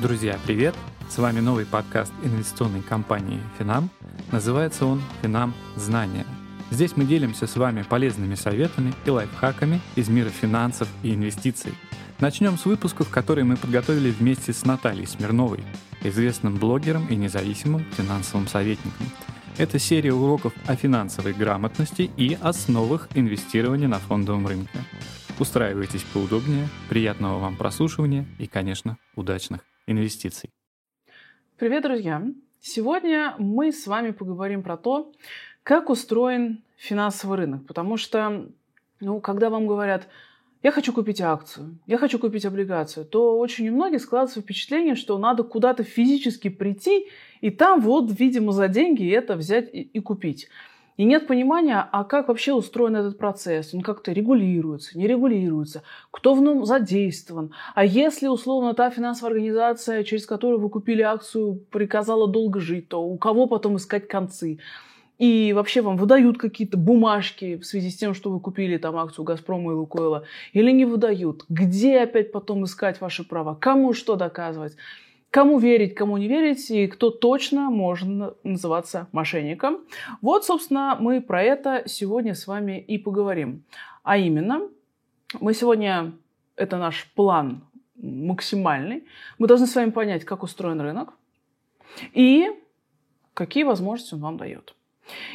Друзья, привет! С вами новый подкаст инвестиционной компании Финам. Называется он «Финам. Знания». Здесь мы делимся с вами полезными советами и лайфхаками из мира финансов и инвестиций. Начнем с выпусков, которые мы подготовили вместе с Натальей Смирновой, известным блогером и независимым финансовым советником. Это серия уроков о финансовой грамотности и основах инвестирования на фондовом рынке. Устраивайтесь поудобнее, приятного вам прослушивания и, конечно, удачных инвестиций. Привет, друзья! Сегодня мы с вами поговорим про то, как устроен финансовый рынок. Потому что, ну, когда вам говорят, я хочу купить акцию, я хочу купить облигацию, то очень у многих складывается впечатление, что надо куда-то физически прийти и там вот, видимо, за деньги это взять и, и купить. И нет понимания, а как вообще устроен этот процесс, он как-то регулируется, не регулируется, кто в нем задействован. А если, условно, та финансовая организация, через которую вы купили акцию, приказала долго жить, то у кого потом искать концы? И вообще вам выдают какие-то бумажки в связи с тем, что вы купили там акцию Газпрома и Лукойла, или не выдают? Где опять потом искать ваши права? Кому что доказывать? Кому верить, кому не верить, и кто точно может называться мошенником. Вот, собственно, мы про это сегодня с вами и поговорим. А именно, мы сегодня, это наш план максимальный, мы должны с вами понять, как устроен рынок и какие возможности он вам дает.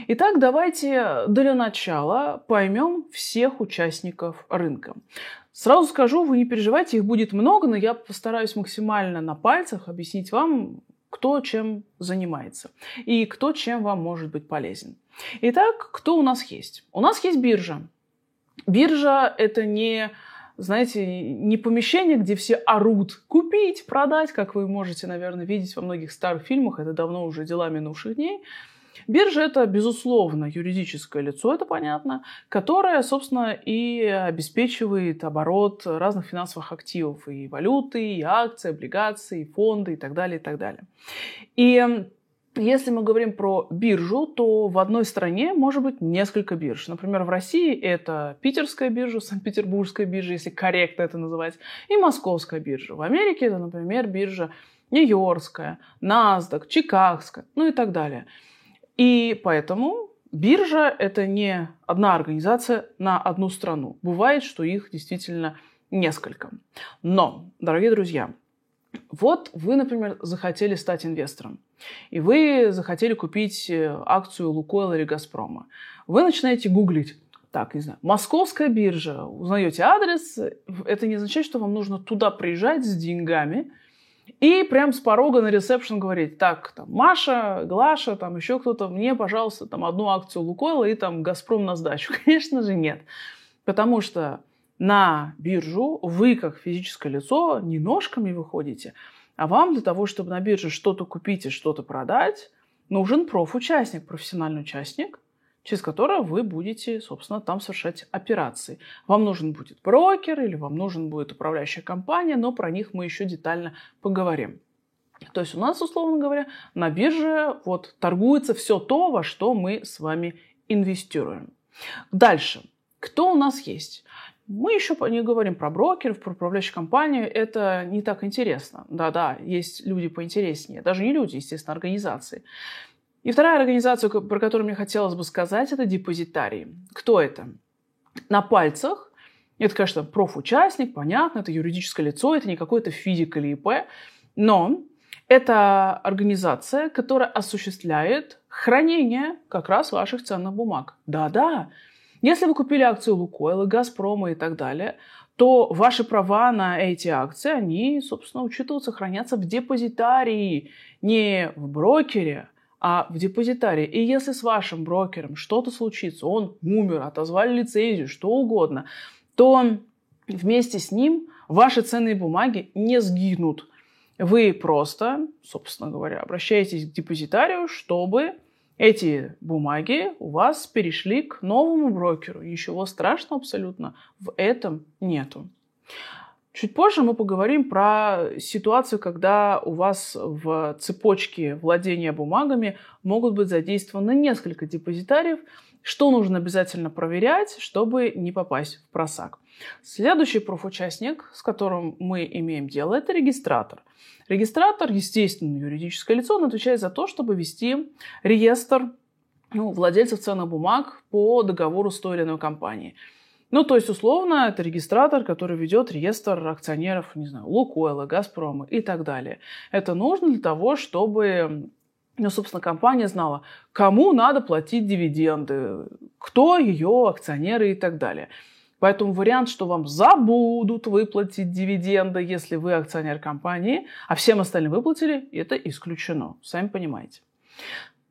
Итак, давайте для начала поймем всех участников рынка. Сразу скажу, вы не переживайте, их будет много, но я постараюсь максимально на пальцах объяснить вам, кто чем занимается и кто чем вам может быть полезен. Итак, кто у нас есть? У нас есть биржа. Биржа – это не знаете, не помещение, где все орут купить, продать, как вы можете, наверное, видеть во многих старых фильмах, это давно уже дела минувших дней. Биржа – это, безусловно, юридическое лицо, это понятно, которое, собственно, и обеспечивает оборот разных финансовых активов, и валюты, и акции, облигации, и фонды, и так далее, и так далее. И если мы говорим про биржу, то в одной стране может быть несколько бирж. Например, в России это питерская биржа, Санкт-Петербургская биржа, если корректно это называть, и московская биржа. В Америке это, например, биржа Нью-Йоркская, NASDAQ, Чикагская, ну и так далее. И поэтому биржа – это не одна организация на одну страну. Бывает, что их действительно несколько. Но, дорогие друзья, вот вы, например, захотели стать инвестором, и вы захотели купить э, акцию Лукойла или Газпрома. Вы начинаете гуглить, так, не знаю, московская биржа, узнаете адрес, это не означает, что вам нужно туда приезжать с деньгами – и прям с порога на ресепшн говорить, так, там, Маша, Глаша, там еще кто-то, мне, пожалуйста, там одну акцию Лукойла и там Газпром на сдачу. Конечно же, нет. Потому что на биржу вы, как физическое лицо, не ножками выходите, а вам для того, чтобы на бирже что-то купить и что-то продать, нужен профучастник, профессиональный участник, через которое вы будете, собственно, там совершать операции. Вам нужен будет брокер или вам нужен будет управляющая компания, но про них мы еще детально поговорим. То есть у нас, условно говоря, на бирже вот торгуется все то, во что мы с вами инвестируем. Дальше. Кто у нас есть? Мы еще не говорим про брокеров, про управляющую компанию. Это не так интересно. Да-да, есть люди поинтереснее. Даже не люди, естественно, организации. И вторая организация, про которую мне хотелось бы сказать, это депозитарии. Кто это? На пальцах. Это, конечно, профучастник, понятно, это юридическое лицо, это не какой-то физик или ИП, но это организация, которая осуществляет хранение как раз ваших ценных бумаг. Да-да, если вы купили акцию Лукойла, Газпрома и так далее, то ваши права на эти акции, они, собственно, учитываются, хранятся в депозитарии, не в брокере, а в депозитарии. И если с вашим брокером что-то случится, он умер, отозвали лицензию, что угодно, то вместе с ним ваши ценные бумаги не сгинут. Вы просто, собственно говоря, обращаетесь к депозитарию, чтобы эти бумаги у вас перешли к новому брокеру. Ничего страшного абсолютно в этом нету. Чуть позже мы поговорим про ситуацию, когда у вас в цепочке владения бумагами могут быть задействованы несколько депозитариев, что нужно обязательно проверять, чтобы не попасть в просак. Следующий профучастник, с которым мы имеем дело, это регистратор. Регистратор, естественно, юридическое лицо, он отвечает за то, чтобы вести реестр ну, владельцев ценных бумаг по договору с той или иной компанией. Ну, то есть, условно, это регистратор, который ведет реестр акционеров, не знаю, Лукойла, Газпрома и так далее. Это нужно для того, чтобы ну, собственно, компания знала, кому надо платить дивиденды, кто ее акционеры и так далее. Поэтому вариант, что вам забудут выплатить дивиденды, если вы акционер компании, а всем остальным выплатили, это исключено. Сами понимаете.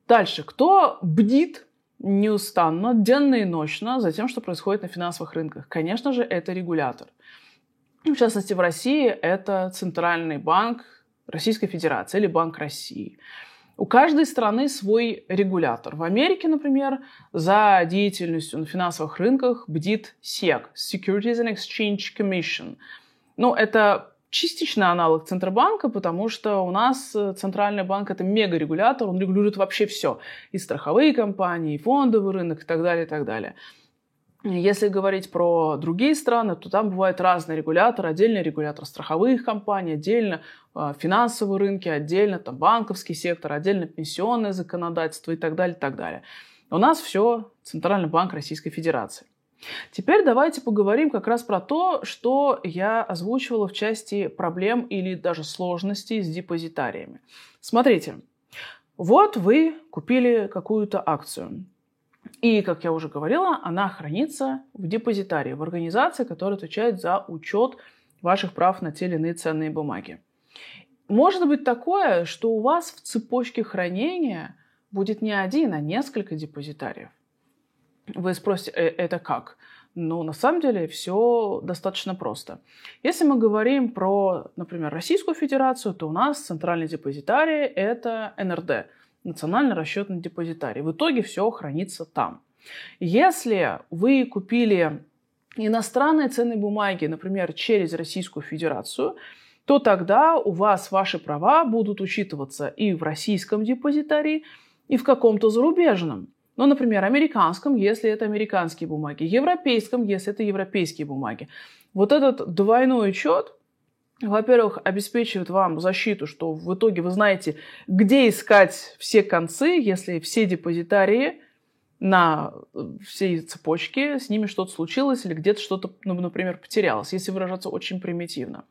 Дальше. Кто бдит неустанно, денно и ночно за тем, что происходит на финансовых рынках? Конечно же, это регулятор. В частности, в России это Центральный банк Российской Федерации или Банк России. У каждой страны свой регулятор. В Америке, например, за деятельностью на финансовых рынках бдит SEC, Securities and Exchange Commission. Ну, это частично аналог Центробанка, потому что у нас э, Центральный банк это мега-регулятор, он регулирует вообще все. И страховые компании, и фондовый рынок, и так далее, и так далее. Если говорить про другие страны, то там бывает разные регуляторы. Отдельный регулятор страховых компаний, отдельно э, финансовые рынки, отдельно там, банковский сектор, отдельно пенсионное законодательство и так далее, и так далее. У нас все Центральный банк Российской Федерации. Теперь давайте поговорим как раз про то, что я озвучивала в части проблем или даже сложностей с депозитариями. Смотрите, вот вы купили какую-то акцию. И, как я уже говорила, она хранится в депозитарии, в организации, которая отвечает за учет ваших прав на те или иные ценные бумаги. Может быть такое, что у вас в цепочке хранения будет не один, а несколько депозитариев. Вы спросите, «Э, это как? Ну, на самом деле все достаточно просто. Если мы говорим про, например, Российскую Федерацию, то у нас центральный депозитарий – это НРД – национальный расчетный депозитарий. В итоге все хранится там. Если вы купили иностранные ценные бумаги, например, через Российскую Федерацию, то тогда у вас ваши права будут учитываться и в российском депозитарии, и в каком-то зарубежном. Ну, например, американском, если это американские бумаги, европейском, если это европейские бумаги. Вот этот двойной учет во-первых, обеспечивает вам защиту, что в итоге вы знаете, где искать все концы, если все депозитарии на всей цепочке, с ними что-то случилось или где-то что-то, ну, например, потерялось, если выражаться очень примитивно.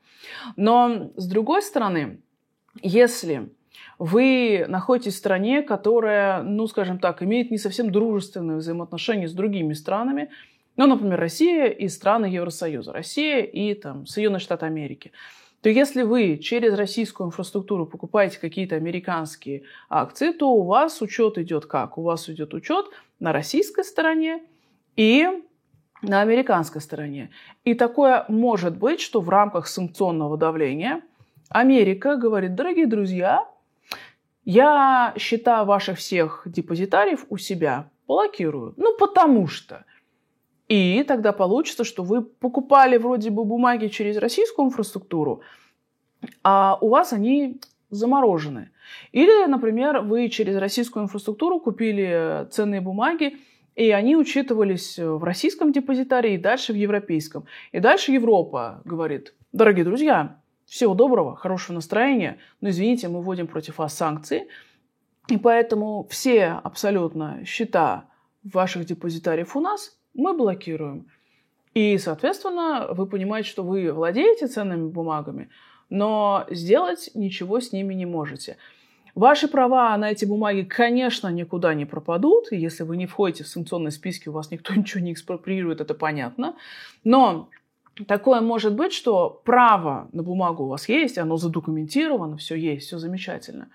Но, с другой стороны, если вы находитесь в стране, которая, ну, скажем так, имеет не совсем дружественные взаимоотношения с другими странами, ну, например, Россия и страны Евросоюза, Россия и там, Соединенные Штаты Америки, то если вы через российскую инфраструктуру покупаете какие-то американские акции, то у вас учет идет как? У вас идет учет на российской стороне и на американской стороне. И такое может быть, что в рамках санкционного давления Америка говорит, дорогие друзья, я счета ваших всех депозитариев у себя блокирую. Ну, потому что и тогда получится, что вы покупали вроде бы бумаги через российскую инфраструктуру, а у вас они заморожены. Или, например, вы через российскую инфраструктуру купили ценные бумаги, и они учитывались в российском депозитарии и дальше в европейском. И дальше Европа говорит, дорогие друзья, всего доброго, хорошего настроения, но извините, мы вводим против вас санкции, и поэтому все абсолютно счета ваших депозитариев у нас мы блокируем. И, соответственно, вы понимаете, что вы владеете ценными бумагами, но сделать ничего с ними не можете. Ваши права на эти бумаги, конечно, никуда не пропадут. Если вы не входите в санкционные списки, у вас никто ничего не экспроприирует, это понятно. Но такое может быть, что право на бумагу у вас есть, оно задокументировано, все есть, все замечательно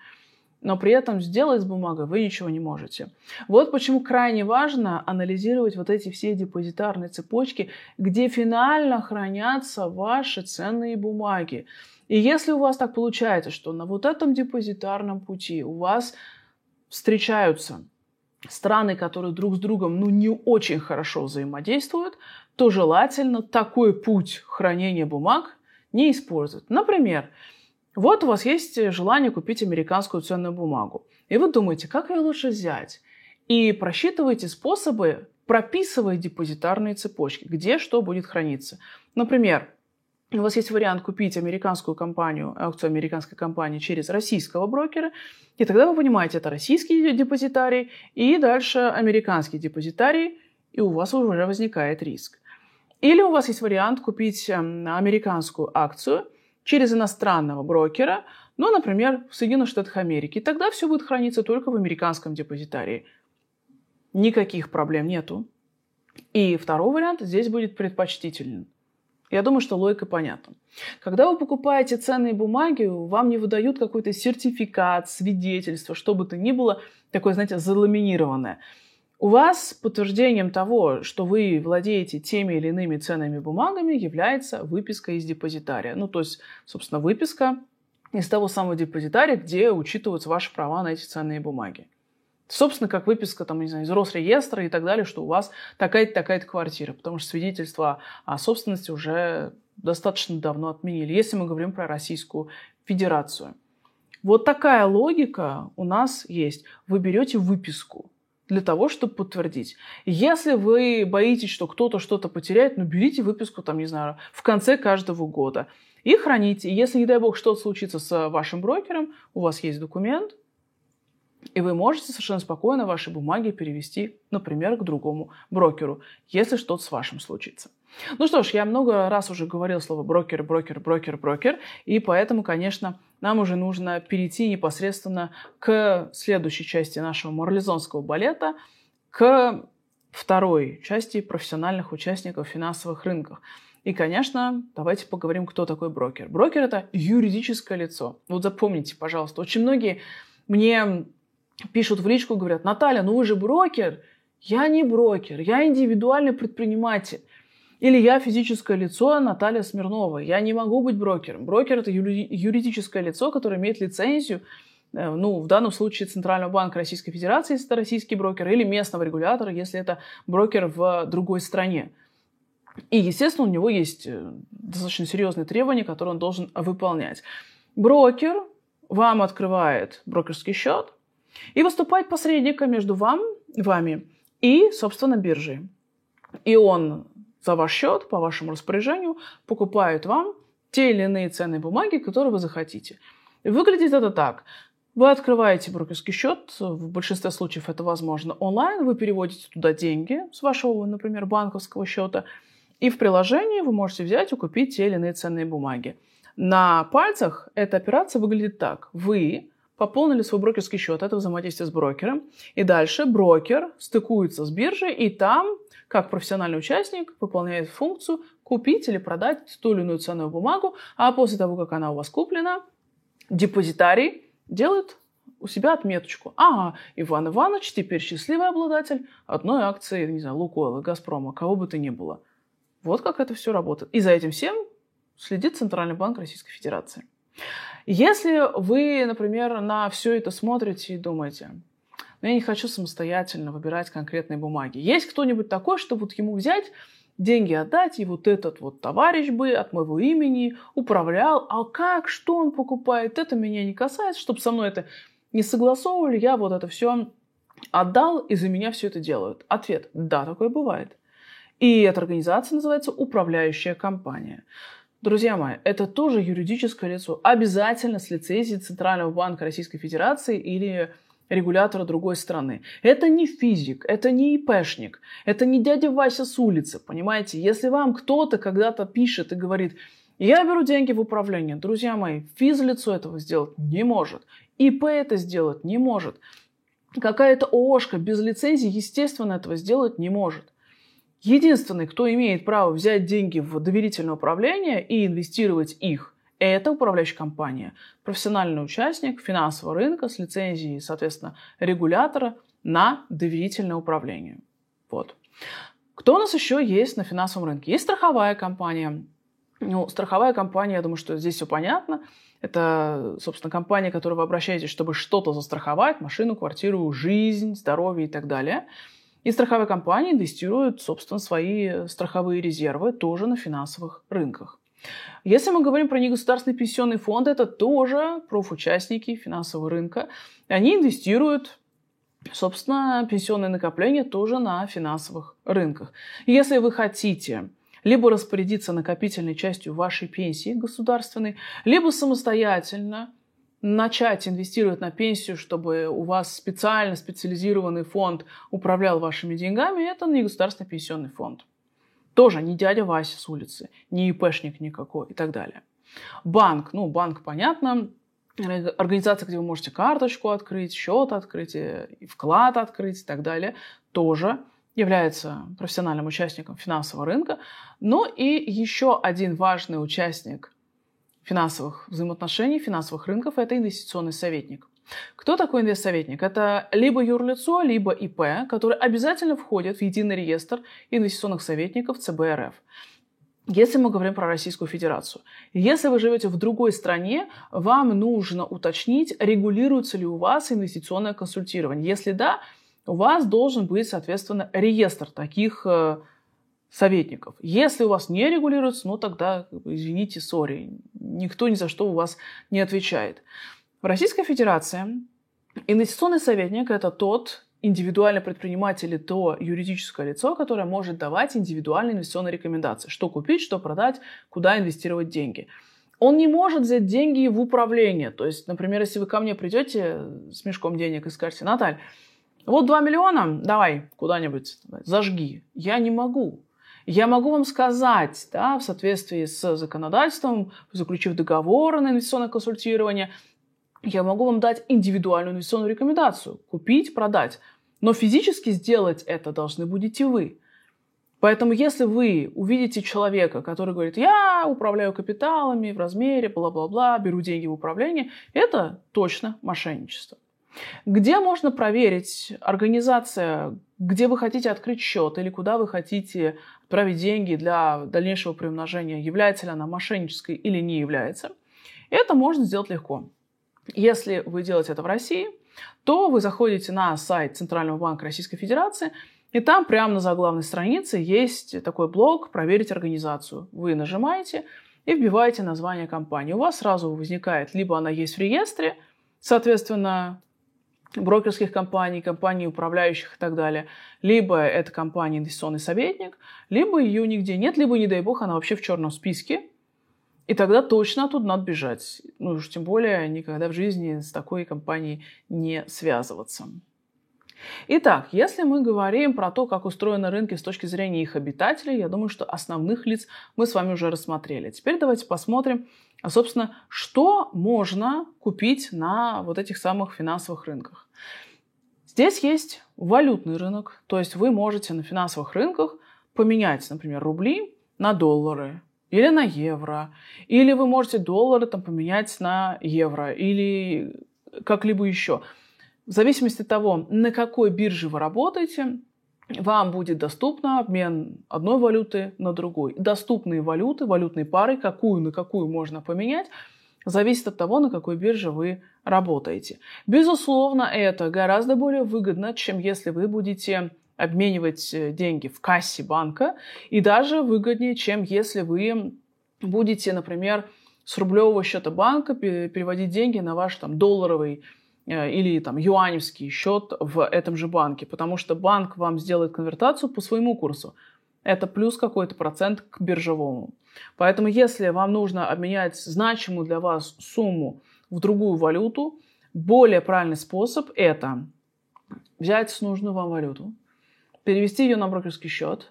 но при этом сделать с бумагой вы ничего не можете. Вот почему крайне важно анализировать вот эти все депозитарные цепочки, где финально хранятся ваши ценные бумаги. И если у вас так получается, что на вот этом депозитарном пути у вас встречаются страны, которые друг с другом ну, не очень хорошо взаимодействуют, то желательно такой путь хранения бумаг не используют. Например, вот у вас есть желание купить американскую ценную бумагу. И вы думаете, как ее лучше взять? И просчитываете способы, прописывая депозитарные цепочки, где что будет храниться. Например, у вас есть вариант купить американскую компанию, акцию американской компании через российского брокера, и тогда вы понимаете, это российский депозитарий и дальше американский депозитарий, и у вас уже возникает риск. Или у вас есть вариант купить эм, американскую акцию через иностранного брокера, ну, например, в Соединенных Штатах Америки. Тогда все будет храниться только в американском депозитарии. Никаких проблем нету. И второй вариант здесь будет предпочтителен. Я думаю, что логика понятна. Когда вы покупаете ценные бумаги, вам не выдают какой-то сертификат, свидетельство, что бы то ни было, такое, знаете, заламинированное. У вас подтверждением того, что вы владеете теми или иными ценными бумагами, является выписка из депозитария. Ну, то есть, собственно, выписка из того самого депозитария, где учитываются ваши права на эти ценные бумаги. Собственно, как выписка там, не знаю, из Росреестра и так далее, что у вас такая-то, такая-то квартира, потому что свидетельство о собственности уже достаточно давно отменили, если мы говорим про Российскую Федерацию. Вот такая логика у нас есть. Вы берете выписку для того, чтобы подтвердить. Если вы боитесь, что кто-то что-то потеряет, ну берите выписку, там, не знаю, в конце каждого года и храните. Если, не дай бог, что-то случится с вашим брокером, у вас есть документ, и вы можете совершенно спокойно ваши бумаги перевести, например, к другому брокеру, если что-то с вашим случится. Ну что ж, я много раз уже говорил слово брокер, брокер, брокер, брокер, и поэтому, конечно, нам уже нужно перейти непосредственно к следующей части нашего морализонского балета, к второй части профессиональных участников финансовых рынков. И, конечно, давайте поговорим, кто такой брокер. Брокер – это юридическое лицо. Вот запомните, пожалуйста, очень многие мне пишут в личку, говорят, Наталья, ну вы же брокер. Я не брокер, я индивидуальный предприниматель. Или я физическое лицо Наталья Смирнова. Я не могу быть брокером. Брокер – это юридическое лицо, которое имеет лицензию, э, ну, в данном случае Центрального банка Российской Федерации, если это российский брокер, или местного регулятора, если это брокер в другой стране. И, естественно, у него есть э, достаточно серьезные требования, которые он должен выполнять. Брокер вам открывает брокерский счет, и выступает посредником между вам, вами и, собственно, биржей. И он за ваш счет, по вашему распоряжению, покупает вам те или иные ценные бумаги, которые вы захотите. Выглядит это так. Вы открываете брокерский счет, в большинстве случаев это возможно онлайн, вы переводите туда деньги с вашего, например, банковского счета, и в приложении вы можете взять и купить те или иные ценные бумаги. На пальцах эта операция выглядит так. Вы пополнили свой брокерский счет, это взаимодействие с брокером. И дальше брокер стыкуется с биржей, и там, как профессиональный участник, выполняет функцию купить или продать ту или иную ценную бумагу, а после того, как она у вас куплена, депозитарий делает у себя отметочку. Ага, Иван Иванович теперь счастливый обладатель одной акции, не знаю, Лукойла, Газпрома, кого бы то ни было. Вот как это все работает. И за этим всем следит Центральный банк Российской Федерации. Если вы, например, на все это смотрите и думаете, ну, я не хочу самостоятельно выбирать конкретные бумаги. Есть кто-нибудь такой, чтобы вот ему взять, деньги отдать, и вот этот вот товарищ бы от моего имени управлял, а как, что он покупает, это меня не касается, чтобы со мной это не согласовывали, я вот это все отдал, и за меня все это делают. Ответ – да, такое бывает. И эта организация называется управляющая компания. Друзья мои, это тоже юридическое лицо. Обязательно с лицензией Центрального банка Российской Федерации или регулятора другой страны. Это не физик, это не ИПшник, это не дядя Вася с улицы, понимаете? Если вам кто-то когда-то пишет и говорит, я беру деньги в управление, друзья мои, физлицо этого сделать не может, ИП это сделать не может, какая-то ООшка без лицензии, естественно, этого сделать не может. Единственный, кто имеет право взять деньги в доверительное управление и инвестировать их, это управляющая компания, профессиональный участник финансового рынка с лицензией, соответственно, регулятора на доверительное управление. Вот. Кто у нас еще есть на финансовом рынке? Есть страховая компания. Ну, страховая компания, я думаю, что здесь все понятно. Это, собственно, компания, к которой вы обращаетесь, чтобы что-то застраховать, машину, квартиру, жизнь, здоровье и так далее – и страховые компании инвестируют, собственно, свои страховые резервы тоже на финансовых рынках. Если мы говорим про негосударственный пенсионный фонд, это тоже профучастники финансового рынка. Они инвестируют собственно, пенсионные накопления тоже на финансовых рынках. Если вы хотите либо распорядиться накопительной частью вашей пенсии государственной, либо самостоятельно начать инвестировать на пенсию, чтобы у вас специально специализированный фонд управлял вашими деньгами, это не государственный пенсионный фонд. Тоже не дядя Вася с улицы, не ИПшник никакой и так далее. Банк, ну, банк, понятно, организация, где вы можете карточку открыть, счет открыть, вклад открыть и так далее, тоже является профессиональным участником финансового рынка. Но и еще один важный участник финансовых взаимоотношений, финансовых рынков – это инвестиционный советник. Кто такой инвестсоветник? Это либо юрлицо, либо ИП, который обязательно входит в единый реестр инвестиционных советников ЦБРФ. Если мы говорим про Российскую Федерацию. Если вы живете в другой стране, вам нужно уточнить, регулируется ли у вас инвестиционное консультирование. Если да, у вас должен быть, соответственно, реестр таких э, советников. Если у вас не регулируется, ну тогда, извините, сори, никто ни за что у вас не отвечает. В Российской Федерации инвестиционный советник – это тот индивидуальный предприниматель или то юридическое лицо, которое может давать индивидуальные инвестиционные рекомендации. Что купить, что продать, куда инвестировать деньги. Он не может взять деньги в управление. То есть, например, если вы ко мне придете с мешком денег и скажете, Наталья, вот 2 миллиона, давай куда-нибудь зажги. Я не могу. Я могу вам сказать, да, в соответствии с законодательством, заключив договор на инвестиционное консультирование, я могу вам дать индивидуальную инвестиционную рекомендацию. Купить, продать. Но физически сделать это должны будете вы. Поэтому если вы увидите человека, который говорит, я управляю капиталами в размере, бла-бла-бла, беру деньги в управление, это точно мошенничество. Где можно проверить организация, где вы хотите открыть счет или куда вы хотите отправить деньги для дальнейшего приумножения, является ли она мошеннической или не является, это можно сделать легко. Если вы делаете это в России, то вы заходите на сайт Центрального банка Российской Федерации, и там прямо на заглавной странице есть такой блок «Проверить организацию». Вы нажимаете и вбиваете название компании. У вас сразу возникает, либо она есть в реестре, соответственно, брокерских компаний, компаний управляющих и так далее, либо это компания инвестиционный советник, либо ее нигде нет, либо, не дай бог, она вообще в черном списке, и тогда точно оттуда надо бежать. Ну уж тем более никогда в жизни с такой компанией не связываться. Итак, если мы говорим про то, как устроены рынки с точки зрения их обитателей, я думаю, что основных лиц мы с вами уже рассмотрели. Теперь давайте посмотрим, а, собственно, что можно купить на вот этих самых финансовых рынках. Здесь есть валютный рынок, то есть вы можете на финансовых рынках поменять, например, рубли на доллары или на евро, или вы можете доллары там поменять на евро или как-либо еще. В зависимости от того, на какой бирже вы работаете, вам будет доступно обмен одной валюты на другой. Доступные валюты, валютные пары, какую на какую можно поменять, зависит от того, на какой бирже вы работаете. Безусловно, это гораздо более выгодно, чем если вы будете обменивать э, деньги в кассе банка, и даже выгоднее, чем если вы будете, например, с рублевого счета банка переводить деньги на ваш там, долларовый или там юаневский счет в этом же банке, потому что банк вам сделает конвертацию по своему курсу. Это плюс какой-то процент к биржевому. Поэтому если вам нужно обменять значимую для вас сумму в другую валюту, более правильный способ это взять нужную вам валюту, перевести ее на брокерский счет,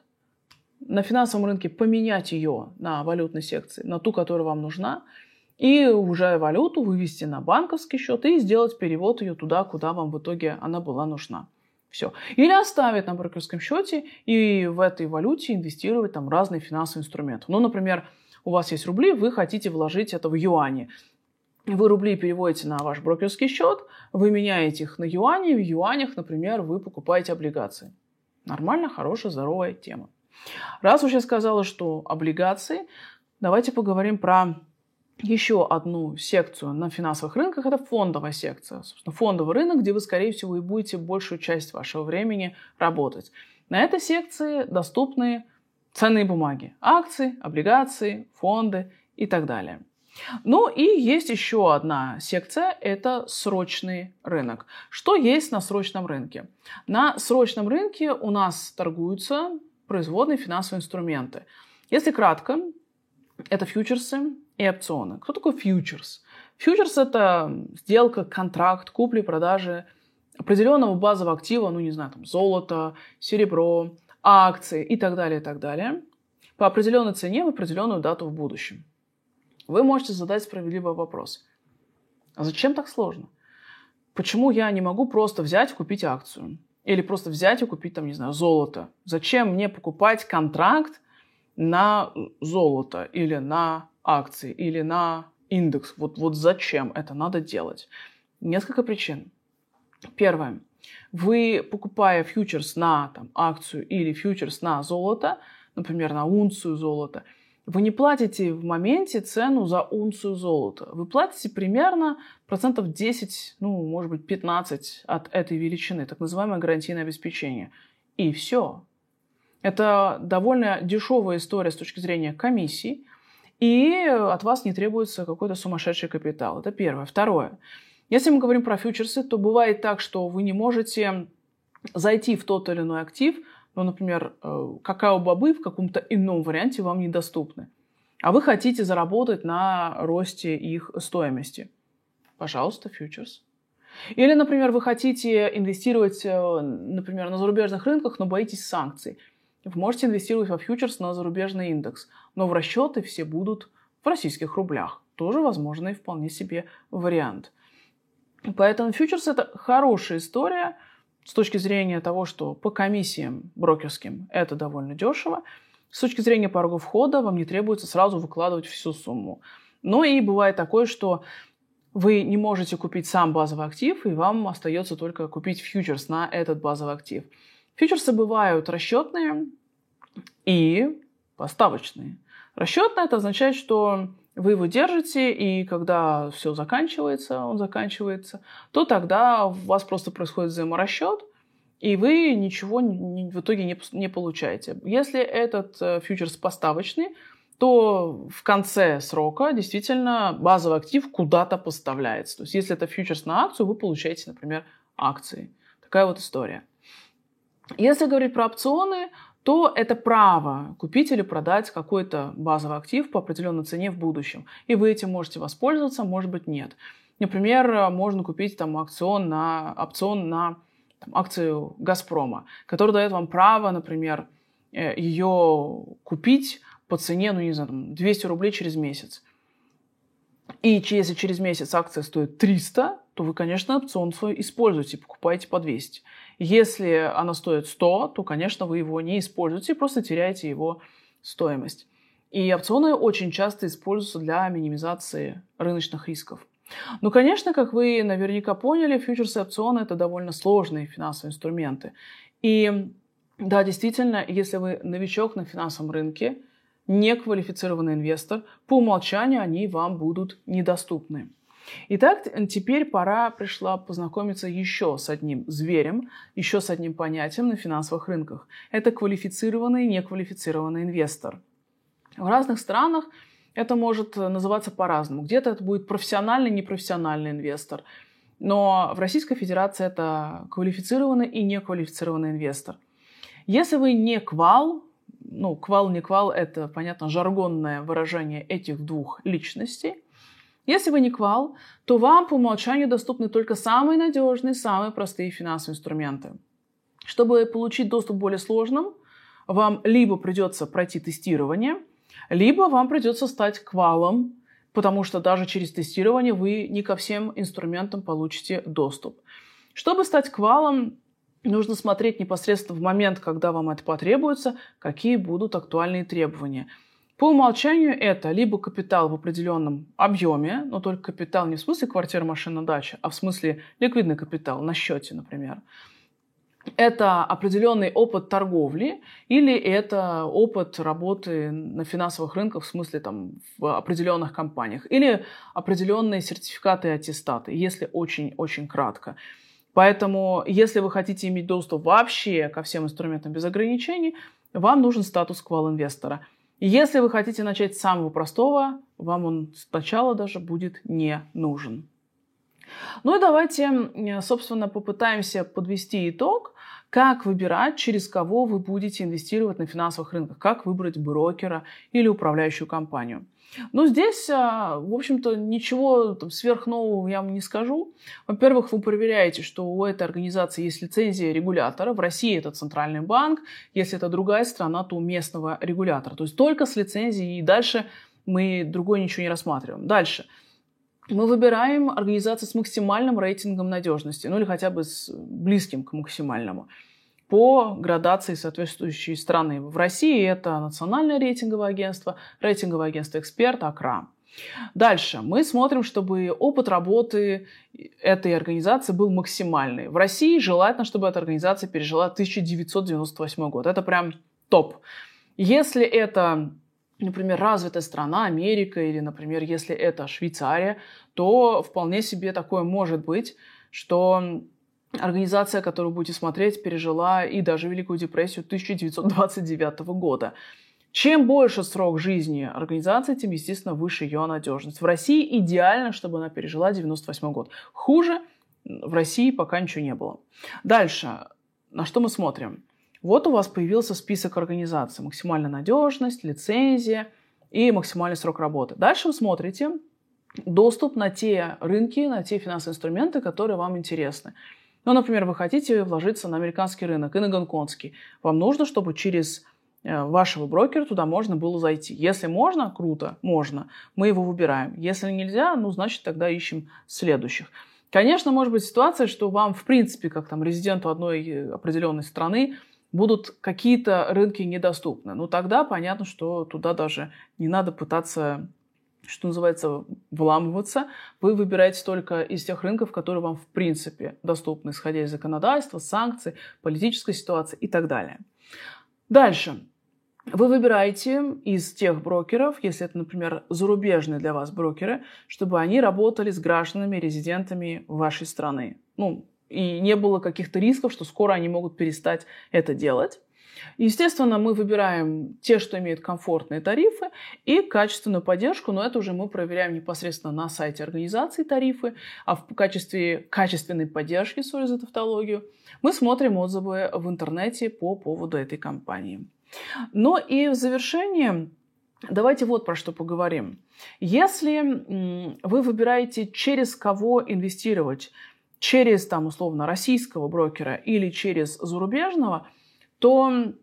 на финансовом рынке поменять ее на валютной секции, на ту, которая вам нужна – и уже валюту вывести на банковский счет и сделать перевод ее туда, куда вам в итоге она была нужна. Все. Или оставить на брокерском счете и в этой валюте инвестировать там разные финансовые инструменты. Ну, например, у вас есть рубли, вы хотите вложить это в юани. Вы рубли переводите на ваш брокерский счет, вы меняете их на юани, в юанях, например, вы покупаете облигации. Нормально, хорошая, здоровая тема. Раз уж я сказала, что облигации, давайте поговорим про еще одну секцию на финансовых рынках, это фондовая секция. Собственно, фондовый рынок, где вы, скорее всего, и будете большую часть вашего времени работать. На этой секции доступны ценные бумаги, акции, облигации, фонды и так далее. Ну и есть еще одна секция – это срочный рынок. Что есть на срочном рынке? На срочном рынке у нас торгуются производные финансовые инструменты. Если кратко, это фьючерсы и опционы. Кто такой фьючерс? Фьючерс – это сделка, контракт, купли-продажи определенного базового актива, ну не знаю, там золото, серебро, акции и так далее, и так далее, по определенной цене в определенную дату в будущем. Вы можете задать справедливый вопрос. А зачем так сложно? Почему я не могу просто взять и купить акцию? Или просто взять и купить, там, не знаю, золото? Зачем мне покупать контракт на золото или на акции или на индекс? Вот, вот зачем это надо делать? Несколько причин. Первое. Вы, покупая фьючерс на там, акцию или фьючерс на золото, например, на унцию золота, вы не платите в моменте цену за унцию золота. Вы платите примерно процентов 10, ну, может быть, 15 от этой величины, так называемое гарантийное обеспечение. И все. Это довольно дешевая история с точки зрения комиссий, и от вас не требуется какой-то сумасшедший капитал. Это первое. Второе. Если мы говорим про фьючерсы, то бывает так, что вы не можете зайти в тот или иной актив, ну, например, э, какао-бобы в каком-то ином варианте вам недоступны, а вы хотите заработать на росте их стоимости. Пожалуйста, фьючерс. Или, например, вы хотите инвестировать, э, например, на зарубежных рынках, но боитесь санкций. Вы можете инвестировать во фьючерс на зарубежный индекс, но в расчеты все будут в российских рублях. Тоже возможный вполне себе вариант. Поэтому фьючерс – это хорошая история с точки зрения того, что по комиссиям брокерским это довольно дешево. С точки зрения порога входа вам не требуется сразу выкладывать всю сумму. Но и бывает такое, что вы не можете купить сам базовый актив, и вам остается только купить фьючерс на этот базовый актив. Фьючерсы бывают расчетные и поставочные. Расчетные это означает, что вы его держите, и когда все заканчивается, он заканчивается, то тогда у вас просто происходит взаиморасчет, и вы ничего в итоге не, не получаете. Если этот э, фьючерс поставочный, то в конце срока действительно базовый актив куда-то поставляется. То есть если это фьючерс на акцию, вы получаете, например, акции. Такая вот история. Если говорить про опционы, то это право купить или продать какой-то базовый актив по определенной цене в будущем. И вы этим можете воспользоваться, может быть, нет. Например, можно купить там опцион на, опцион на там, акцию «Газпрома», который дает вам право, например, э, ее купить по цене, ну, не знаю, 200 рублей через месяц. И если через месяц акция стоит 300, то вы, конечно, опцион свой используете, покупаете по 200. Если она стоит 100, то, конечно, вы его не используете, просто теряете его стоимость. И опционы очень часто используются для минимизации рыночных рисков. Ну, конечно, как вы наверняка поняли, фьючерсы и опционы – это довольно сложные финансовые инструменты. И да, действительно, если вы новичок на финансовом рынке, неквалифицированный инвестор, по умолчанию они вам будут недоступны. Итак, теперь пора пришла познакомиться еще с одним зверем, еще с одним понятием на финансовых рынках. Это квалифицированный и неквалифицированный инвестор. В разных странах это может называться по-разному. Где-то это будет профессиональный, непрофессиональный инвестор. Но в Российской Федерации это квалифицированный и неквалифицированный инвестор. Если вы не квал, ну, квал, не квал, это, понятно, жаргонное выражение этих двух личностей – если вы не квал, то вам по умолчанию доступны только самые надежные, самые простые финансовые инструменты. Чтобы получить доступ к более сложным, вам либо придется пройти тестирование, либо вам придется стать квалом, потому что даже через тестирование вы не ко всем инструментам получите доступ. Чтобы стать квалом, нужно смотреть непосредственно в момент, когда вам это потребуется, какие будут актуальные требования – по умолчанию это либо капитал в определенном объеме, но только капитал не в смысле квартира, машина, дача, а в смысле ликвидный капитал на счете, например. Это определенный опыт торговли или это опыт работы на финансовых рынках, в смысле там, в определенных компаниях, или определенные сертификаты и аттестаты, если очень-очень кратко. Поэтому, если вы хотите иметь доступ вообще ко всем инструментам без ограничений, вам нужен статус квал-инвестора – Если вы хотите начать с самого простого, вам он сначала даже будет не нужен. Ну и давайте, собственно, попытаемся подвести итог, как выбирать, через кого вы будете инвестировать на финансовых рынках, как выбрать брокера или управляющую компанию. Ну, здесь, а, в общем-то, ничего там, сверхнового я вам не скажу. Во-первых, вы проверяете, что у этой организации есть лицензия регулятора. В России это Центральный банк. Если это другая страна, то у местного регулятора. То есть только с лицензией и дальше мы другой ничего не рассматриваем. Дальше. Мы выбираем организацию с максимальным рейтингом надежности, ну или хотя бы с близким к максимальному по градации соответствующей страны. В России это Национальное рейтинговое агентство, рейтинговое агентство «Эксперт», АКРА. Дальше. Мы смотрим, чтобы опыт работы этой организации был максимальный. В России желательно, чтобы эта организация пережила 1998 год. Это прям топ. Если это, например, развитая страна, Америка, или, например, если это Швейцария, то вполне себе такое может быть, что Организация, которую будете смотреть, пережила и даже Великую депрессию 1929 года. Чем больше срок жизни организации, тем, естественно, выше ее надежность. В России идеально, чтобы она пережила 98 год. Хуже в России пока ничего не было. Дальше. На что мы смотрим? Вот у вас появился список организаций. Максимальная надежность, лицензия и максимальный срок работы. Дальше вы смотрите доступ на те рынки, на те финансовые инструменты, которые вам интересны. Ну, например, вы хотите вложиться на американский рынок и на гонконгский. Вам нужно, чтобы через э, вашего брокера туда можно было зайти. Если можно, круто, можно, мы его выбираем. Если нельзя, ну, значит, тогда ищем следующих. Конечно, может быть ситуация, что вам, в принципе, как там резиденту одной э, определенной страны, будут какие-то рынки недоступны. Ну, тогда понятно, что туда даже не надо пытаться что называется, вламываться, вы выбираете только из тех рынков, которые вам в принципе доступны, исходя из законодательства, санкций, политической ситуации и так далее. Дальше. Вы выбираете из тех брокеров, если это, например, зарубежные для вас брокеры, чтобы они работали с гражданами, резидентами вашей страны. Ну, и не было каких-то рисков, что скоро они могут перестать это делать. Естественно, мы выбираем те, что имеют комфортные тарифы и качественную поддержку, но это уже мы проверяем непосредственно на сайте организации тарифы, а в качестве качественной поддержки, сори за тавтологию, мы смотрим отзывы в интернете по поводу этой компании. Но и в завершение Давайте вот про что поговорим. Если вы выбираете, через кого инвестировать, через, там, условно, российского брокера или через зарубежного – то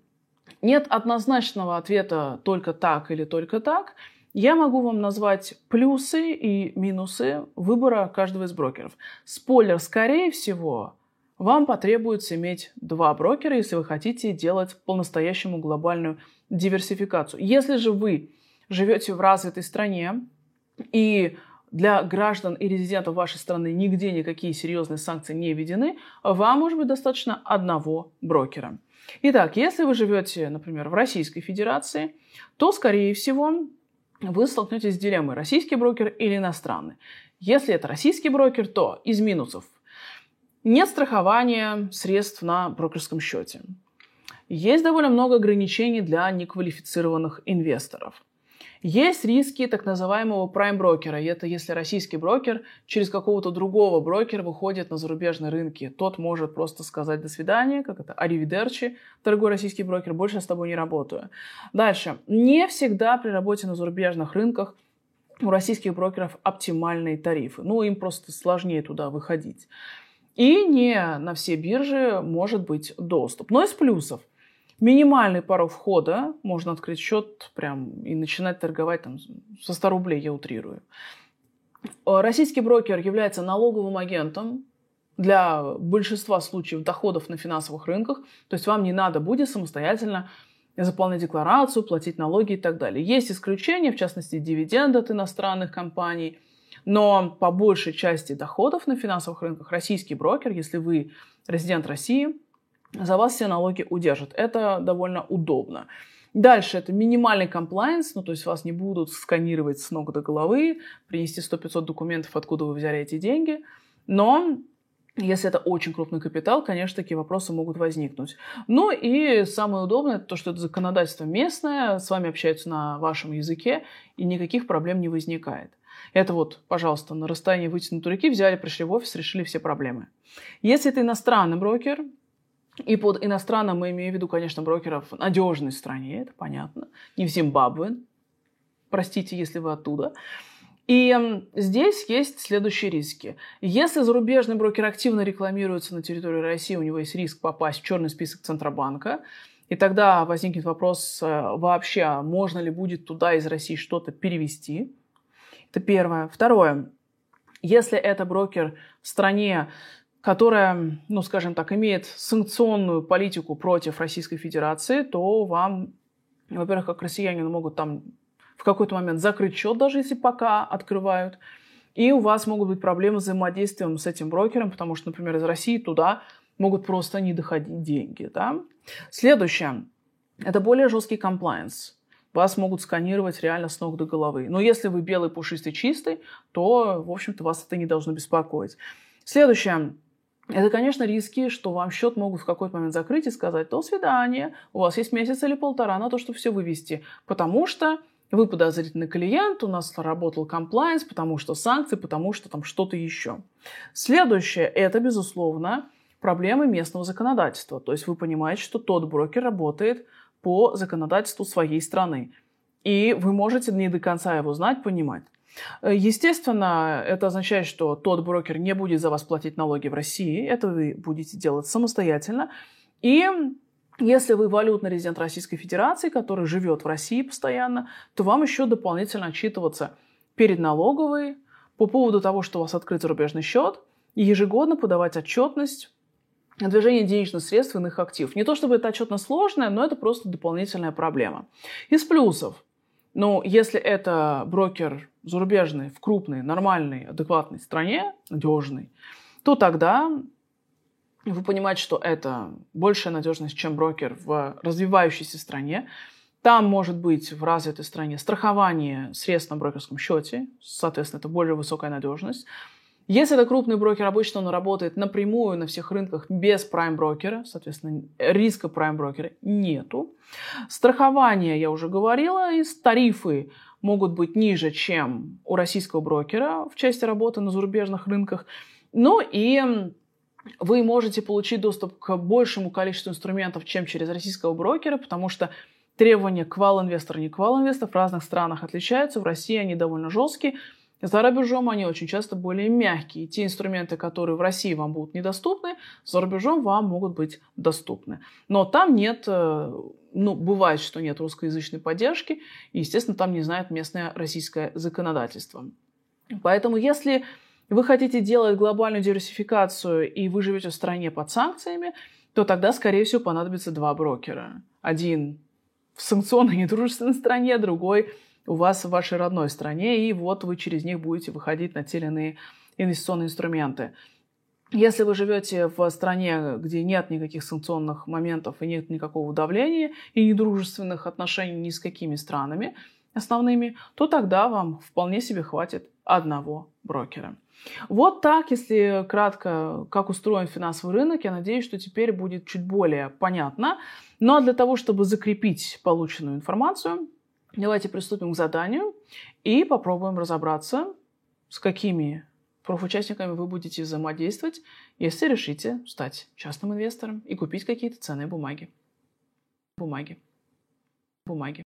нет однозначного ответа только так или только так. Я могу вам назвать плюсы и минусы выбора каждого из брокеров. Спойлер, скорее всего, вам потребуется иметь два брокера, если вы хотите делать по-настоящему глобальную диверсификацию. Если же вы живете в развитой стране и для граждан и резидентов вашей страны нигде никакие серьезные санкции не введены, вам может быть достаточно одного брокера. Итак, если вы живете, например, в Российской Федерации, то, скорее всего, вы столкнетесь с дилеммой российский брокер или иностранный. Если это российский брокер, то из минусов нет страхования средств на брокерском счете. Есть довольно много ограничений для неквалифицированных инвесторов. Есть риски так называемого прайм-брокера. И это если российский брокер через какого-то другого брокера выходит на зарубежные рынки. Тот может просто сказать «до свидания», как это «аривидерчи», дорогой российский брокер, больше я с тобой не работаю. Дальше. Не всегда при работе на зарубежных рынках у российских брокеров оптимальные тарифы. Ну, им просто сложнее туда выходить. И не на все биржи может быть доступ. Но из плюсов – Минимальный порог входа, можно открыть счет прям и начинать торговать там со 100 рублей, я утрирую. Э, российский брокер является налоговым агентом для большинства случаев доходов на финансовых рынках, то есть вам не надо будет самостоятельно заполнять декларацию, платить налоги и так далее. Есть исключения, в частности, дивиденды от иностранных компаний, но по большей части доходов на финансовых рынках российский брокер, если вы резидент России, за вас все налоги удержат. Это довольно удобно. Дальше это минимальный комплайенс, ну то есть вас не будут сканировать с ног до головы, принести 100-500 документов, откуда вы взяли эти деньги. Но Если это очень крупный капитал, конечно, такие вопросы могут возникнуть. Ну и самое удобное, то, что это законодательство местное, с вами общаются на вашем языке, и никаких проблем не возникает. Это вот, пожалуйста, на расстоянии вытянутой руки взяли, пришли в офис, решили все проблемы. Если это иностранный брокер, и под иностранным мы имеем в виду, конечно, брокеров в надежной стране, это понятно, не в Зимбабве, простите, если вы оттуда. И здесь есть следующие риски. Если зарубежный брокер активно рекламируется на территории России, у него есть риск попасть в черный список Центробанка, и тогда возникнет вопрос э, вообще, а можно ли будет туда из России что-то перевести. Это первое. Второе. Если это брокер в стране, которая, ну, скажем так, имеет санкционную политику против Российской Федерации, то вам, во-первых, как россиянину могут там в какой-то момент закрыть счет, даже если пока открывают. И у вас могут быть проблемы с взаимодействием с этим брокером, потому что, например, из России туда могут просто не доходить деньги. Да? Следующее. Это более жесткий комплайенс вас могут сканировать реально с ног до головы. Но если вы белый, пушистый, чистый, то, в общем-то, вас это не должно беспокоить. Следующее. Это, конечно, риски, что вам счет могут в какой-то момент закрыть и сказать «до свидания», у вас есть месяц или полтора на то, чтобы все вывести, потому что вы подозрительный клиент, у нас работал комплайенс, потому что санкции, потому что там что-то еще. Следующее – это, безусловно, проблемы местного законодательства. То есть вы понимаете, что тот брокер работает по законодательству своей страны. И вы можете не до конца его знать, понимать. Э, естественно, это означает, что тот брокер не будет за вас платить налоги в России. Это вы будете делать самостоятельно. И если вы валютный резидент Российской Федерации, который живет в России постоянно, то вам еще дополнительно отчитываться перед налоговой по поводу того, что у вас открыт зарубежный счет, и ежегодно подавать отчетность движение денежных средств и иных активов. Не то чтобы это отчетно сложное, но это просто дополнительная проблема. Из плюсов. Ну, если это брокер зарубежный, в крупной, нормальной, адекватной стране, надежный, то тогда вы понимаете, что это большая надежность, чем брокер в развивающейся стране. Там может быть в развитой стране страхование средств на брокерском счете, соответственно, это более высокая надежность. Если это крупный брокер, обычно он работает напрямую на всех рынках без прайм-брокера, соответственно, риска прайм-брокера нету. Страхование, я уже говорила, и тарифы могут быть ниже, чем у российского брокера в части работы на зарубежных рынках. Ну и вы можете получить доступ к большему количеству инструментов, чем через российского брокера, потому что требования к вал-инвестора и не к вал-инвестор в разных странах отличаются. В России они довольно жесткие. За рубежом они очень часто более мягкие. Те инструменты, которые в России вам будут недоступны, за рубежом вам могут быть доступны. Но там нет, э, ну, бывает, что нет русскоязычной поддержки, и, естественно, там не знает местное российское законодательство. Поэтому, если вы хотите делать глобальную диверсификацию, и вы живете в стране под санкциями, то тогда, скорее всего, понадобится два брокера. Один в санкционной недружественной стране, другой у вас в вашей родной стране, и вот вы через них будете выходить на те или иные инвестиционные инструменты. Если вы живете в стране, где нет никаких санкционных моментов и нет никакого давления и недружественных отношений ни с какими странами основными, то тогда вам вполне себе хватит одного брокера. Вот так, если кратко, как устроен финансовый рынок, я надеюсь, что теперь будет чуть более понятно. Ну а для того, чтобы закрепить полученную информацию, Давайте приступим к заданию и попробуем разобраться, с какими профучастниками вы будете взаимодействовать, если решите стать частным инвестором и купить какие-то ценные бумаги. Бумаги. Бумаги.